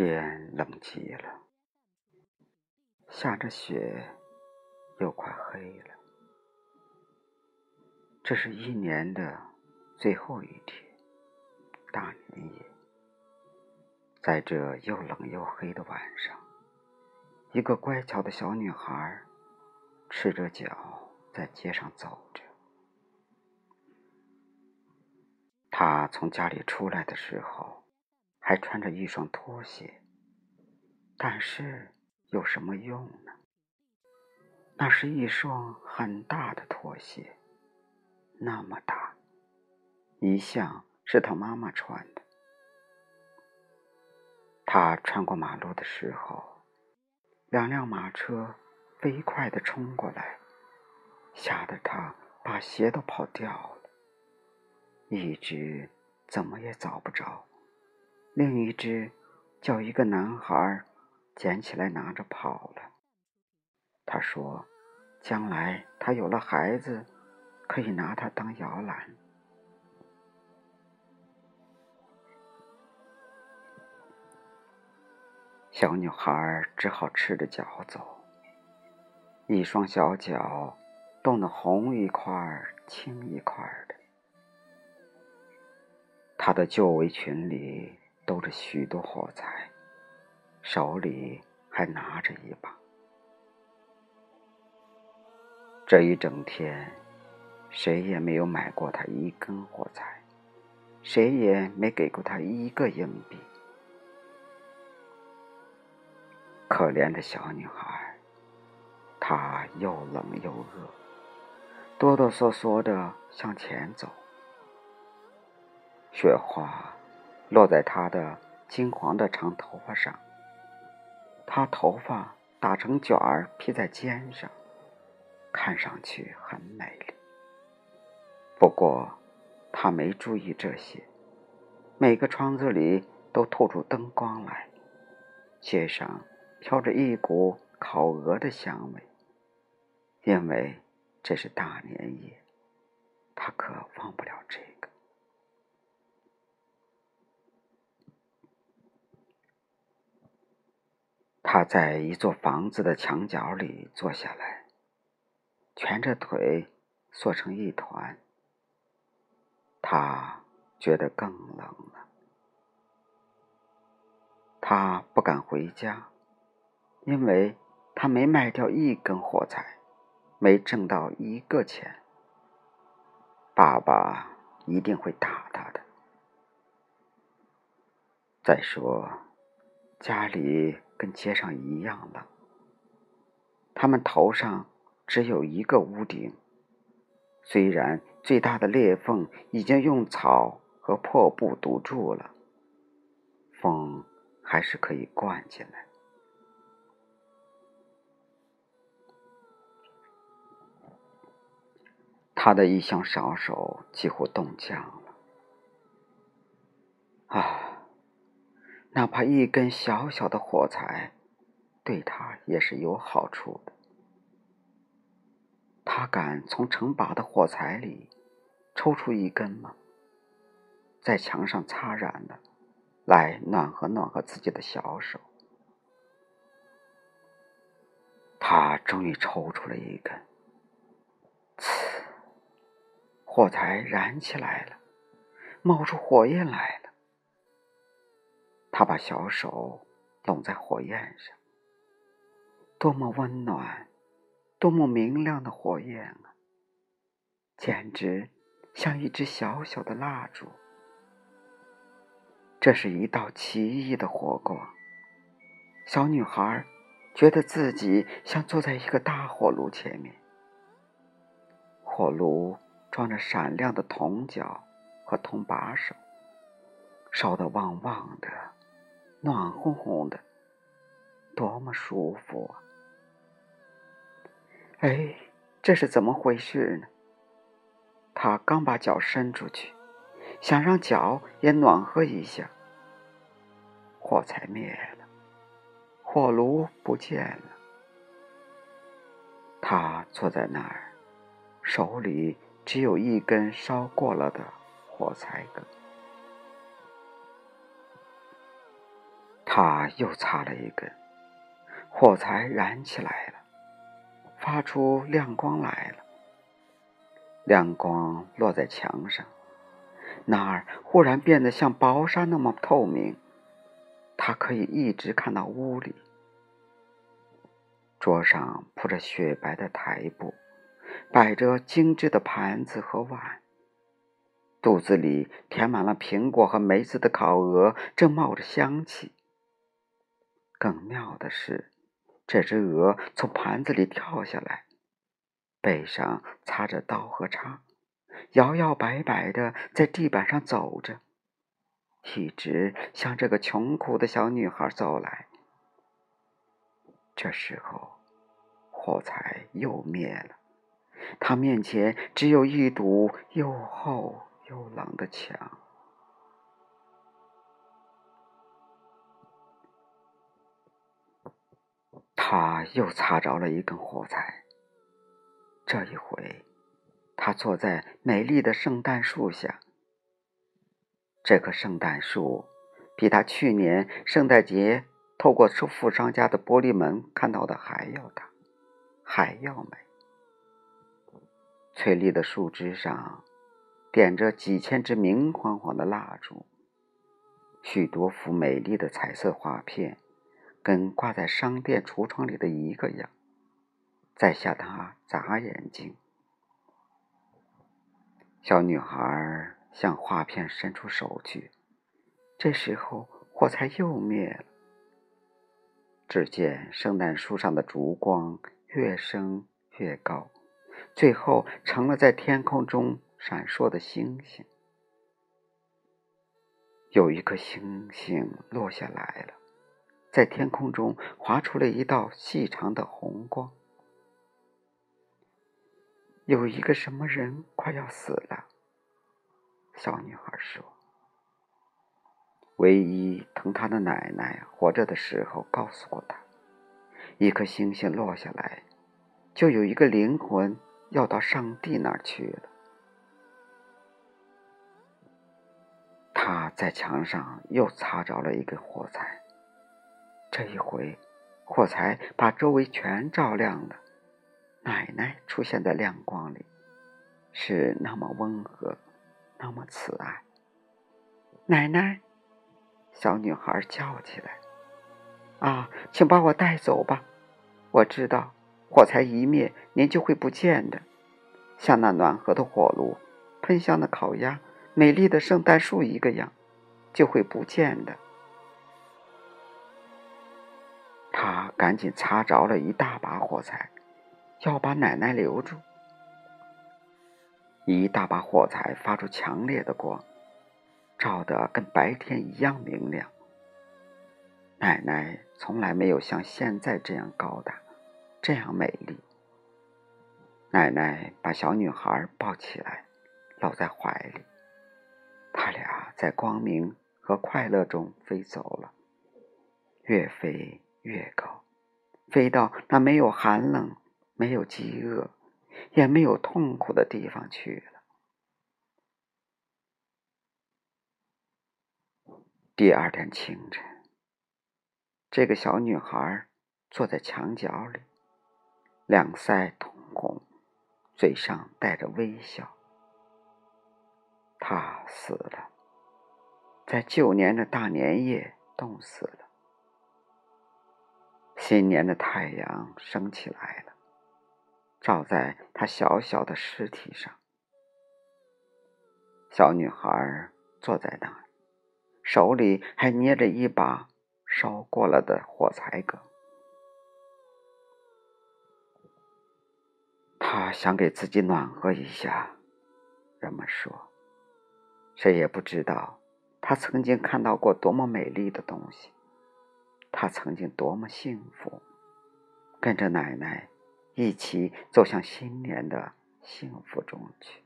天冷极了，下着雪，又快黑了。这是一年的最后一天，大年夜。在这又冷又黑的晚上，一个乖巧的小女孩，赤着脚在街上走着。她从家里出来的时候。还穿着一双拖鞋，但是有什么用呢？那是一双很大的拖鞋，那么大，一向是他妈妈穿的。他穿过马路的时候，两辆马车飞快的冲过来，吓得他把鞋都跑掉了，一直怎么也找不着。另一只叫一个男孩捡起来拿着跑了。他说：“将来他有了孩子，可以拿它当摇篮。”小女孩只好赤着脚走，一双小脚冻得红一块青一块的。她的旧围裙里。兜着许多火柴，手里还拿着一把。这一整天，谁也没有买过他一根火柴，谁也没给过他一个硬币。可怜的小女孩，她又冷又饿，哆哆嗦嗦的向前走，雪花。落在她的金黄的长头发上，她头发打成卷儿披在肩上，看上去很美丽。不过，她没注意这些。每个窗子里都透出灯光来，街上飘着一股烤鹅的香味。因为这是大年夜，她渴忘不了这个。他在一座房子的墙角里坐下来，蜷着腿缩成一团。他觉得更冷了。他不敢回家，因为他没卖掉一根火柴，没挣到一个钱。爸爸一定会打他的。再说，家里……跟街上一样了。他们头上只有一个屋顶，虽然最大的裂缝已经用草和破布堵住了，风还是可以灌进来。他的一双小手几乎冻僵了。啊！哪怕一根小小的火柴，对他也是有好处的。他敢从成把的火柴里抽出一根吗？在墙上擦燃了，来暖和暖和自己的小手。他终于抽出了一根，呲！火柴燃起来了，冒出火焰来了。他把小手拢在火焰上，多么温暖，多么明亮的火焰啊！简直像一支小小的蜡烛。这是一道奇异的火光。小女孩觉得自己像坐在一个大火炉前面，火炉装着闪亮的铜角和铜把手，烧得旺旺的。暖烘烘的，多么舒服啊！哎，这是怎么回事呢？他刚把脚伸出去，想让脚也暖和一下，火柴灭了，火炉不见了。他坐在那儿，手里只有一根烧过了的火柴梗。他又擦了一根，火柴燃起来了，发出亮光来了。亮光落在墙上，那儿忽然变得像薄纱那么透明，他可以一直看到屋里。桌上铺着雪白的台布，摆着精致的盘子和碗。肚子里填满了苹果和梅子的烤鹅正冒着香气。更妙的是，这只鹅从盘子里跳下来，背上插着刀和叉，摇摇摆摆的在地板上走着，一直向这个穷苦的小女孩走来。这时候，火柴又灭了，她面前只有一堵又厚。又冷的墙，他又擦着了一根火柴。这一回，他坐在美丽的圣诞树下。这棵圣诞树比他去年圣诞节透过富商家的玻璃门看到的还要大，还要美。翠绿的树枝上。点着几千支明晃晃的蜡烛，许多幅美丽的彩色画片，跟挂在商店橱窗里的一个样，在向他眨眼睛。小女孩向画片伸出手去，这时候火柴又灭了。只见圣诞树上的烛光越升越高，最后成了在天空中。闪烁的星星，有一颗星星落下来了，在天空中划出了一道细长的红光。有一个什么人快要死了，小女孩说。唯一疼她的奶奶活着的时候告诉过她，一颗星星落下来，就有一个灵魂要到上帝那儿去了。他在墙上又擦着了一根火柴，这一回，火柴把周围全照亮了。奶奶出现在亮光里，是那么温和，那么慈爱。奶奶，小女孩叫起来：“啊，请把我带走吧！我知道，火柴一灭，您就会不见的，像那暖和的火炉，喷香的烤鸭。”美丽的圣诞树一个样，就会不见的。他赶紧擦着了一大把火柴，要把奶奶留住。一大把火柴发出强烈的光，照得跟白天一样明亮。奶奶从来没有像现在这样高大，这样美丽。奶奶把小女孩抱起来，搂在怀里。他俩在光明和快乐中飞走了，越飞越高，飞到那没有寒冷、没有饥饿、也没有痛苦的地方去了。第二天清晨，这个小女孩坐在墙角里，两腮通红，嘴上带着微笑。他死了，在旧年的大年夜冻死了。新年的太阳升起来了，照在他小小的尸体上。小女孩坐在那儿，手里还捏着一把烧过了的火柴梗。她想给自己暖和一下。人们说。谁也不知道，他曾经看到过多么美丽的东西，他曾经多么幸福，跟着奶奶一起走向新年的幸福中去。